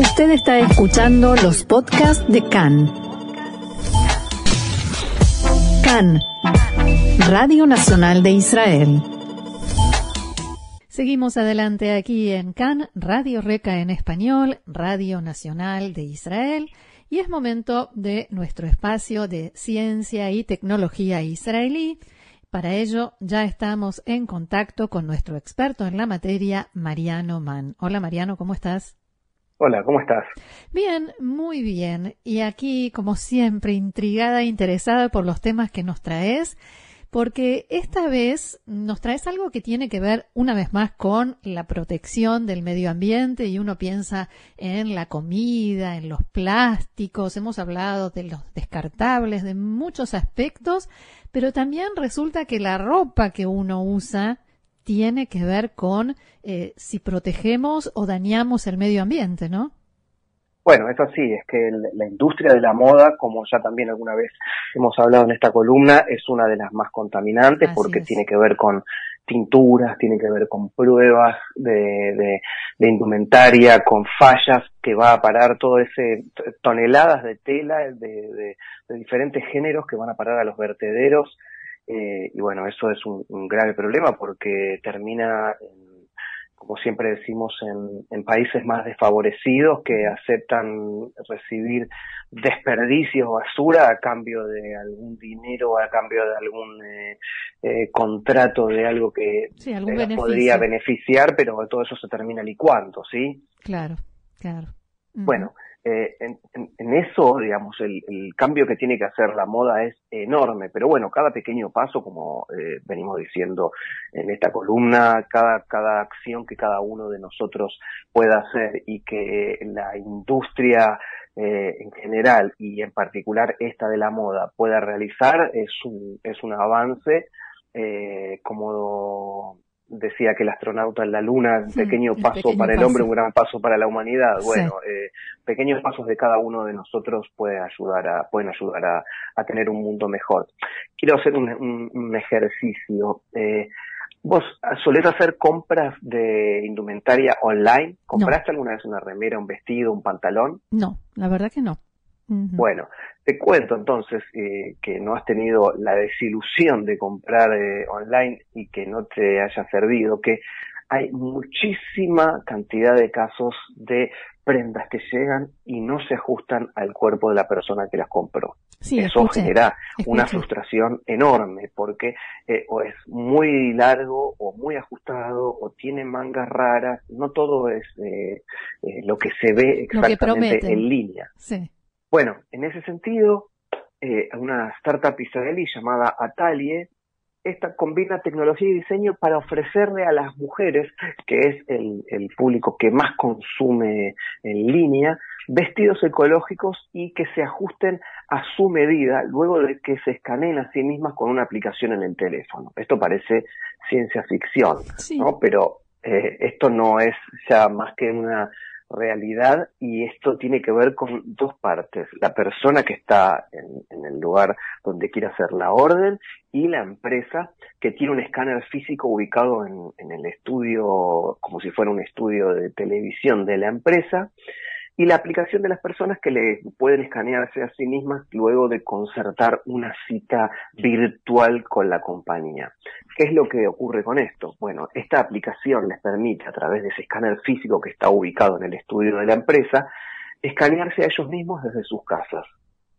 Usted está escuchando los podcasts de CAN. CAN, Radio Nacional de Israel. Seguimos adelante aquí en CAN, Radio Reca en español, Radio Nacional de Israel, y es momento de nuestro espacio de ciencia y tecnología israelí. Para ello ya estamos en contacto con nuestro experto en la materia, Mariano Mann. Hola Mariano, ¿cómo estás? Hola, ¿cómo estás? Bien, muy bien. Y aquí, como siempre, intrigada e interesada por los temas que nos traes, porque esta vez nos traes algo que tiene que ver, una vez más, con la protección del medio ambiente y uno piensa en la comida, en los plásticos, hemos hablado de los descartables, de muchos aspectos, pero también resulta que la ropa que uno usa tiene que ver con eh, si protegemos o dañamos el medio ambiente, ¿no? Bueno, eso sí, es que la industria de la moda, como ya también alguna vez hemos hablado en esta columna, es una de las más contaminantes porque tiene que ver con tinturas, tiene que ver con pruebas de, indumentaria, con fallas que va a parar todo ese toneladas de tela de, de diferentes géneros que van a parar a los vertederos eh, y bueno, eso es un, grave problema porque termina, como siempre decimos, en, países más desfavorecidos que aceptan recibir desperdicios o basura a cambio de algún dinero, a cambio de algún eh, eh, contrato de algo que podría beneficiar, pero todo eso se termina licuando, ¿sí? Claro, claro. Bueno, eh, en, en, eso, digamos, el, cambio que tiene que hacer la moda es enorme, pero bueno, cada pequeño paso, como eh, venimos diciendo en esta columna, cada, cada acción que cada uno de nosotros pueda hacer y que la industria eh, en general y en particular esta de la moda pueda realizar es un, es un avance eh, como decía que el astronauta en la Luna, un pequeño paso para el hombre, un gran paso para la humanidad. Bueno, eh, pequeños pasos de cada uno de nosotros pueden ayudar a, pueden ayudar a, a tener un mundo mejor. Quiero hacer un, un, ejercicio. Eh, ¿Vos solés hacer compras de indumentaria online? ¿Compraste alguna vez una remera, un vestido, un pantalón? No, la verdad que no. Bueno, te cuento entonces eh, que no has tenido la desilusión de comprar eh, online y que no te haya servido, que hay muchísima cantidad de casos de prendas que llegan y no se ajustan al cuerpo de la persona que las compró. Eso genera una frustración enorme porque eh, o es muy largo o muy ajustado o tiene mangas raras, no todo es lo que se ve exactamente en línea. Sí. Bueno, en ese sentido, eh, una startup israelí llamada Atalie, esta combina tecnología y diseño para ofrecerle a las mujeres, que es el, el público que más consume en línea, vestidos ecológicos y que se ajusten a su medida luego de que se escaneen a sí mismas con una aplicación en el teléfono. Esto parece ciencia ficción, ¿no? Pero eh, esto no es ya más que una realidad y esto tiene que ver con dos partes, la persona que está en, el lugar donde quiere hacer la orden y la empresa que tiene un escáner físico ubicado en, en el estudio, como si fuera un estudio de televisión de la empresa y la aplicación de las personas que le pueden escanearse a sí mismas luego de concertar una cita virtual con la compañía. ¿Qué es lo que ocurre con esto? Bueno, esta aplicación les permite a través de ese escáner físico que está ubicado en el estudio de la empresa, escanearse a ellos mismos desde sus casas.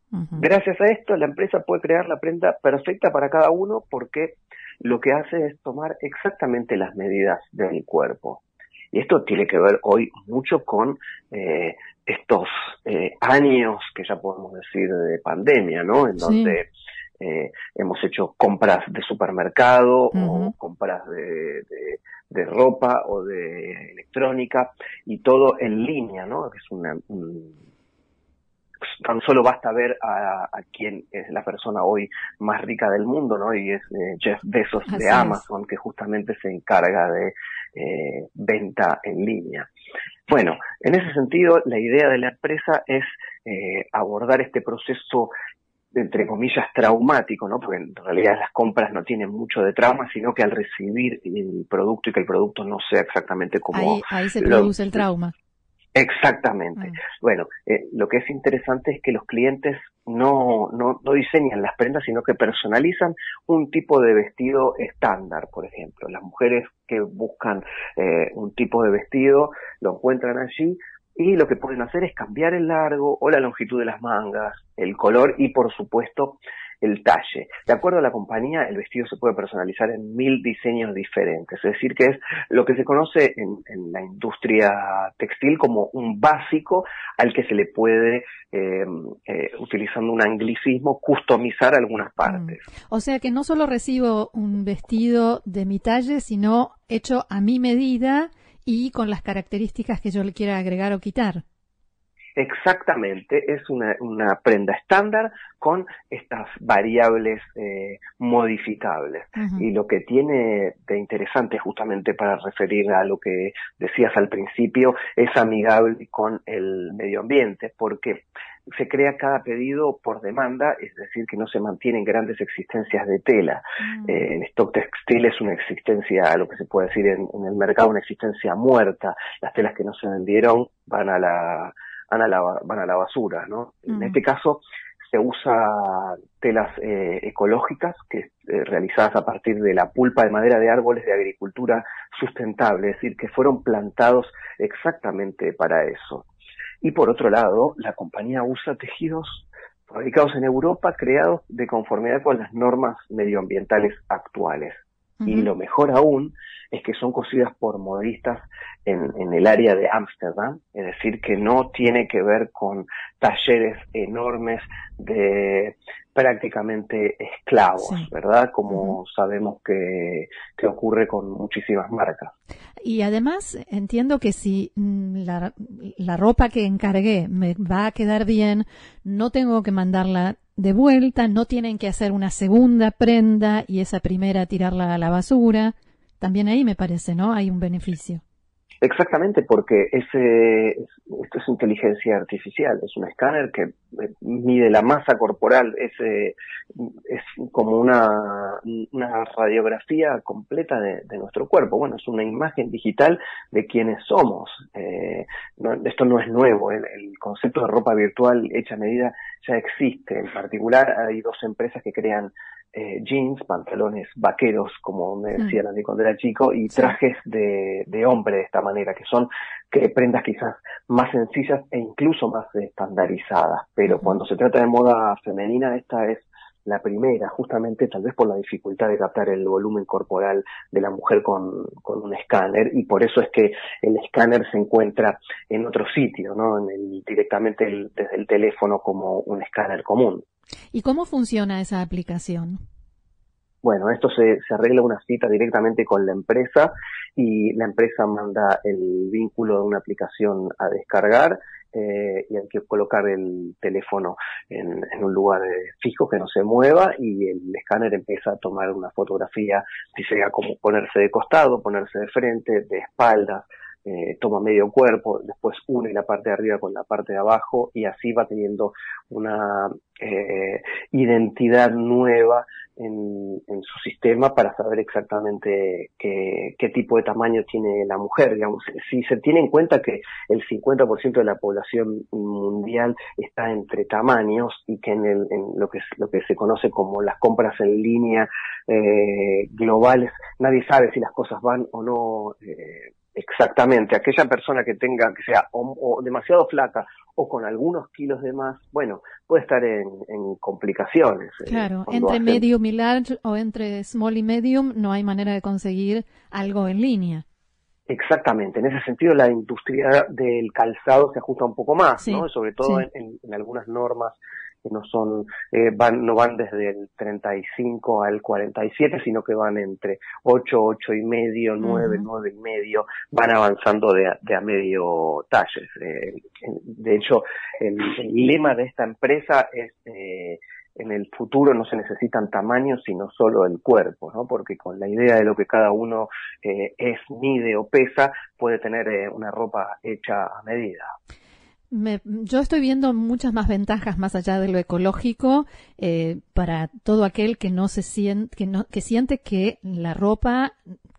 Gracias a esto, la empresa puede crear la prenda perfecta para cada uno porque lo que hace es tomar exactamente las medidas del cuerpo. Y esto tiene que ver hoy mucho con eh, estos eh, años que ya podemos decir de pandemia, ¿no? En donde eh, hemos hecho compras de supermercado o compras de, de, ropa o de electrónica y todo en línea, ¿no? Es una, tan solo basta ver a, a quién es la persona hoy más rica del mundo, ¿no? Y es eh, Jeff Bezos de Amazon, que justamente se encarga de eh, venta en línea. Bueno, en ese sentido, la idea de la empresa es eh, abordar este proceso entre comillas traumático, ¿no? Porque en realidad las compras no tienen mucho de trauma, sino que al recibir el producto y que el producto no sea exactamente como ahí, se produce el trauma. Exactamente. Mm. Bueno, eh, lo que es interesante es que los clientes no, no, no, diseñan las prendas, sino que personalizan un tipo de vestido estándar, por ejemplo. Las mujeres que buscan eh, un tipo de vestido lo encuentran allí y lo que pueden hacer es cambiar el largo o la longitud de las mangas, el color y, por supuesto, el talle. De acuerdo a la compañía, el vestido se puede personalizar en mil diseños diferentes, es decir, que es lo que se conoce en, la industria textil como un básico al que se le puede, eh, eh, utilizando un anglicismo, customizar algunas mm. partes. O sea que no solo recibo un vestido de mi talle, sino hecho a mi medida y con las características que yo le quiera agregar o quitar. Exactamente, es una, una prenda estándar con estas variables eh, modificables. Y lo que tiene de interesante, justamente para referir a lo que decías al principio, es amigable con el medio ambiente, porque se crea cada pedido por demanda, es decir, que no se mantienen grandes existencias de tela. Eh, en stock textil es una existencia, lo que se puede decir en, en el mercado, una existencia muerta. Las telas que no se vendieron van a la van a la, van a la basura, ¿no? En este caso se usa telas eh, ecológicas que eh, realizadas a partir de la pulpa de madera de árboles de agricultura sustentable, es decir, que fueron plantados exactamente para eso. Y por otro lado, la compañía usa tejidos fabricados en Europa, creados de conformidad con las normas medioambientales actuales. Y lo mejor aún es que son cosidas por modistas en, en el área de Ámsterdam, es decir, que no tiene que ver con talleres enormes de prácticamente esclavos, ¿verdad? Como sabemos que, que, ocurre con muchísimas marcas. Y además entiendo que si mm, la, la ropa que encargué me va a quedar bien, no tengo que mandarla de vuelta, no tienen que hacer una segunda prenda y esa primera tirarla a la basura. También ahí me parece, ¿no? Hay un beneficio. Exactamente, porque ese, esto es inteligencia artificial, es un escáner que eh, mide la masa corporal, es, es como una, una radiografía completa de, nuestro cuerpo. Bueno, es una imagen digital de quienes somos. Eh, esto no es nuevo, el, el, concepto de ropa virtual hecha a medida ya existe. En particular, hay dos empresas que crean eh, jeans, pantalones vaqueros, como me decían a mí cuando era chico, y trajes de, de hombre de esta manera, que son que prendas quizás más sencillas e incluso más estandarizadas. Pero cuando se trata de moda femenina, esta es la primera, justamente tal vez por la dificultad de captar el volumen corporal de la mujer con, con un escáner y por eso es que el escáner se encuentra en otro sitio, ¿no? En el, directamente desde el teléfono como un escáner común. ¿Y cómo funciona esa aplicación? Bueno, esto se, se, arregla una cita directamente con la empresa y la empresa manda el vínculo de una aplicación a descargar eh, y hay que colocar el teléfono en, un lugar eh, fijo que no se mueva y el escáner empieza a tomar una fotografía, si sea como ponerse de costado, ponerse de frente, de espaldas, eh, toma medio cuerpo, después une la parte de arriba con la parte de abajo y así va teniendo una eh, identidad nueva en, su sistema para saber exactamente qué, qué, tipo de tamaño tiene la mujer. Digamos, si se tiene en cuenta que el 50% de la población mundial está entre tamaños y que en, el, en lo que lo que se conoce como las compras en línea eh, globales, nadie sabe si las cosas van o no eh, Exactamente, aquella persona que tenga, que sea o, demasiado flaca o con algunos kilos de más, bueno, puede estar en, complicaciones. Eh, claro, entre medium y large o entre small y medium no hay manera de conseguir algo en línea. Exactamente, en ese sentido la industria del calzado se ajusta un poco más, ¿no? Sobre todo en, en, algunas normas que no son, eh, van, no van desde el 35 al 47, sino que van entre 8, 8 y medio, 9, 9 y medio, van avanzando de, de a medio talles. Eh, de hecho, el, lema de esta empresa es, eh, en el futuro no se necesitan tamaños, sino solo el cuerpo, ¿no? Porque con la idea de lo que cada uno eh, es, mide o pesa, puede tener eh, una ropa hecha a medida. Me, yo estoy viendo muchas más ventajas más allá de lo ecológico eh, para todo aquel que no se siente que, siente que la ropa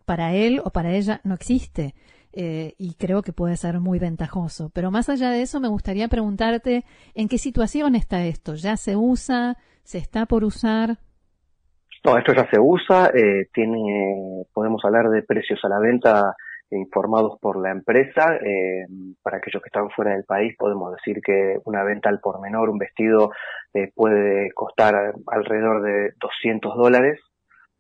para él o para ella no existe. eh, y creo que puede ser muy ventajoso. Pero más allá de eso, me gustaría preguntarte en qué situación está esto. ¿Ya se usa? ¿Se está por usar? No, esto ya se usa. Eh, tiene, podemos hablar de precios a la venta informados por la empresa. Eh, para aquellos que están fuera del país, podemos decir que una venta al por menor, un vestido, eh, puede costar alrededor de 200 dólares.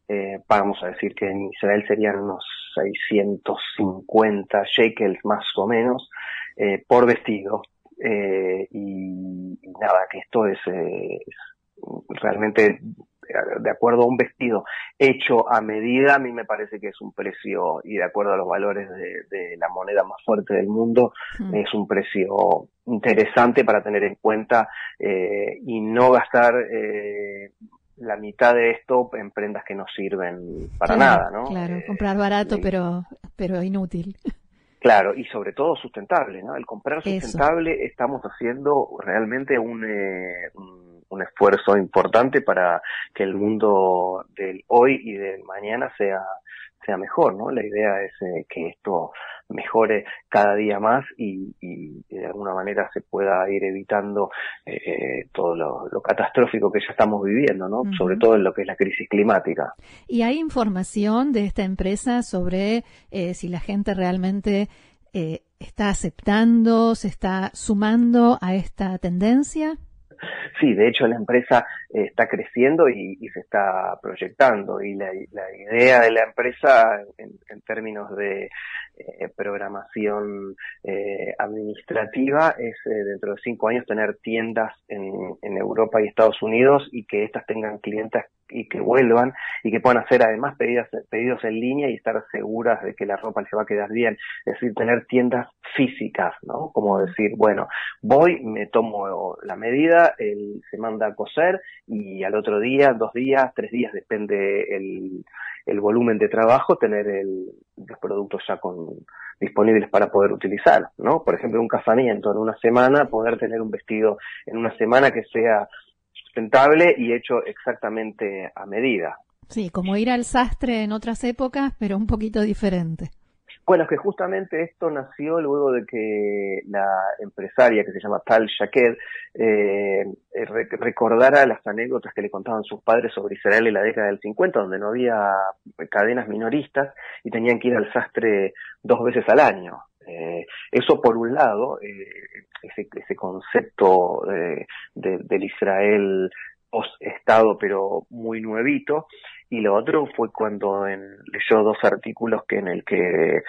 Eh, vamos a decir que en Israel serían unos 650 shekels más o menos por vestido. Y, nada, que esto es, es realmente de acuerdo a un vestido hecho a medida, a mí me parece que es un precio, y de acuerdo a los valores de, de la moneda más fuerte del mundo, mm. es un precio interesante para tener en cuenta eh, y no gastar eh, la mitad de esto en prendas que no sirven para claro, nada, ¿no? Claro, eh, comprar barato pero, pero inútil. Claro, y sobre todo sustentable, ¿no? El comprar sustentable Eso. estamos haciendo realmente un, eh, un un esfuerzo importante para que el mundo del hoy y del mañana sea sea mejor, ¿no? La idea es eh, que esto mejore cada día más y, y, de alguna manera se pueda ir evitando eh, todo lo, lo, catastrófico que ya estamos viviendo, ¿no? Uh -huh. Sobre todo en lo que es la crisis climática. ¿Y hay información de esta empresa sobre eh, si la gente realmente eh, está aceptando, se está sumando a esta tendencia? Sí, de hecho la empresa eh, está creciendo y, se está proyectando. Y la, idea de la empresa en, en términos de eh, programación eh, administrativa es eh, dentro de cinco años tener tiendas en, en Europa y Estados Unidos y que éstas tengan clientes y que vuelvan y que puedan hacer además pedidos, pedidos en línea y estar seguras de que la ropa les va a quedar bien. Es decir, tener tiendas físicas, ¿no? Como decir, bueno, voy, me tomo la medida, él se manda a coser y al otro día, dos días, tres días, depende el, el volumen de trabajo, tener el, los productos ya con, disponibles para poder utilizar, ¿no? Por ejemplo, un casamiento en una semana, poder tener un vestido en una semana que sea sustentable y hecho exactamente a medida. Sí, como ir al sastre en otras épocas, pero un poquito diferente. Bueno, es que justamente esto nació luego de que la empresaria que se llama Tal Shaked eh, recordara las anécdotas que le contaban sus padres sobre Israel en la década del 50, donde no había cadenas minoristas y tenían que ir al sastre dos veces al año. Eh, eso por un lado, eh, ese, ese concepto de, de, del Israel post-Estado, pero muy nuevito, y lo otro fue cuando en, leyó dos artículos que en el que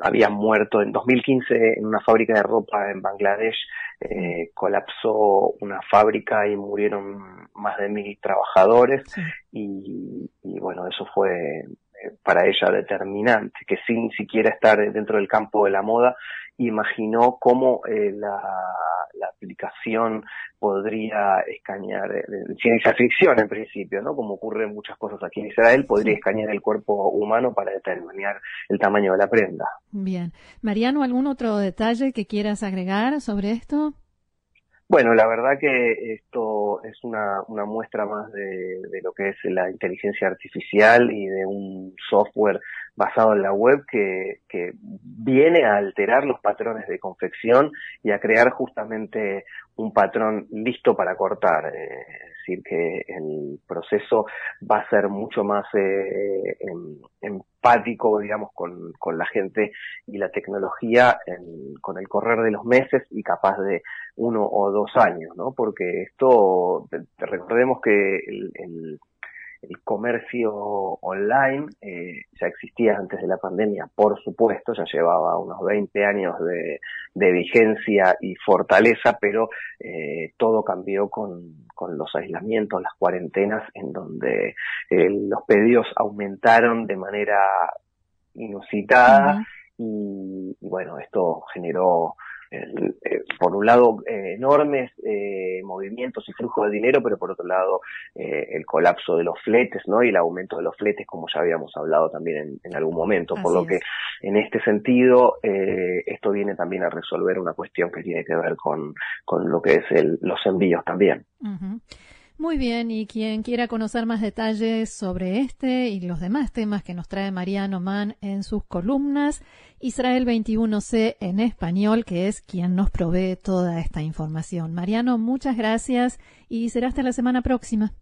habían muerto en 2015 en una fábrica de ropa en Bangladesh eh, colapsó una fábrica y murieron más de mil trabajadores. Sí. y, y, bueno eso fue para ella determinante, que sin siquiera estar dentro del campo de la moda, imaginó cómo eh, la, la, aplicación podría escanear, eh, ciencia ficción en principio, ¿no? Como ocurre en muchas cosas aquí en Israel, podría escanear el cuerpo humano para determinar el tamaño de la prenda. Bien. Mariano, ¿algún otro detalle que quieras agregar sobre esto? Bueno, la verdad que esto es una, una muestra más de, lo que es la inteligencia artificial y de un software basado en la web que, viene a alterar los patrones de confección y a crear justamente un patrón listo para cortar. Eh, decir, que el proceso va a ser mucho más eh, em, empático, digamos, con, con, la gente y la tecnología en, con el correr de los meses y capaz de uno o dos años, ¿no? Porque esto, recordemos que el, el el comercio online eh, ya existía antes de la pandemia, por supuesto, ya llevaba unos 20 años de, de vigencia y fortaleza, pero eh, todo cambió con, con, los aislamientos, las cuarentenas, en donde eh, los pedidos aumentaron de manera inusitada uh -huh. y, y, bueno, esto generó por un lado eh, enormes eh, movimientos y flujo de dinero, pero por otro lado eh, el colapso de los fletes, ¿no? Y el aumento de los fletes, como ya habíamos hablado también en, en algún momento. Así por lo es. que en este sentido eh, esto viene también a resolver una cuestión que tiene que ver con, con lo que es el, los envíos también. Uh -huh. Muy bien, y quien quiera conocer más detalles sobre este y los demás temas que nos trae Mariano Mann en sus columnas, Israel 21C en español, que es quien nos provee toda esta información. Mariano, muchas gracias y será hasta la semana próxima.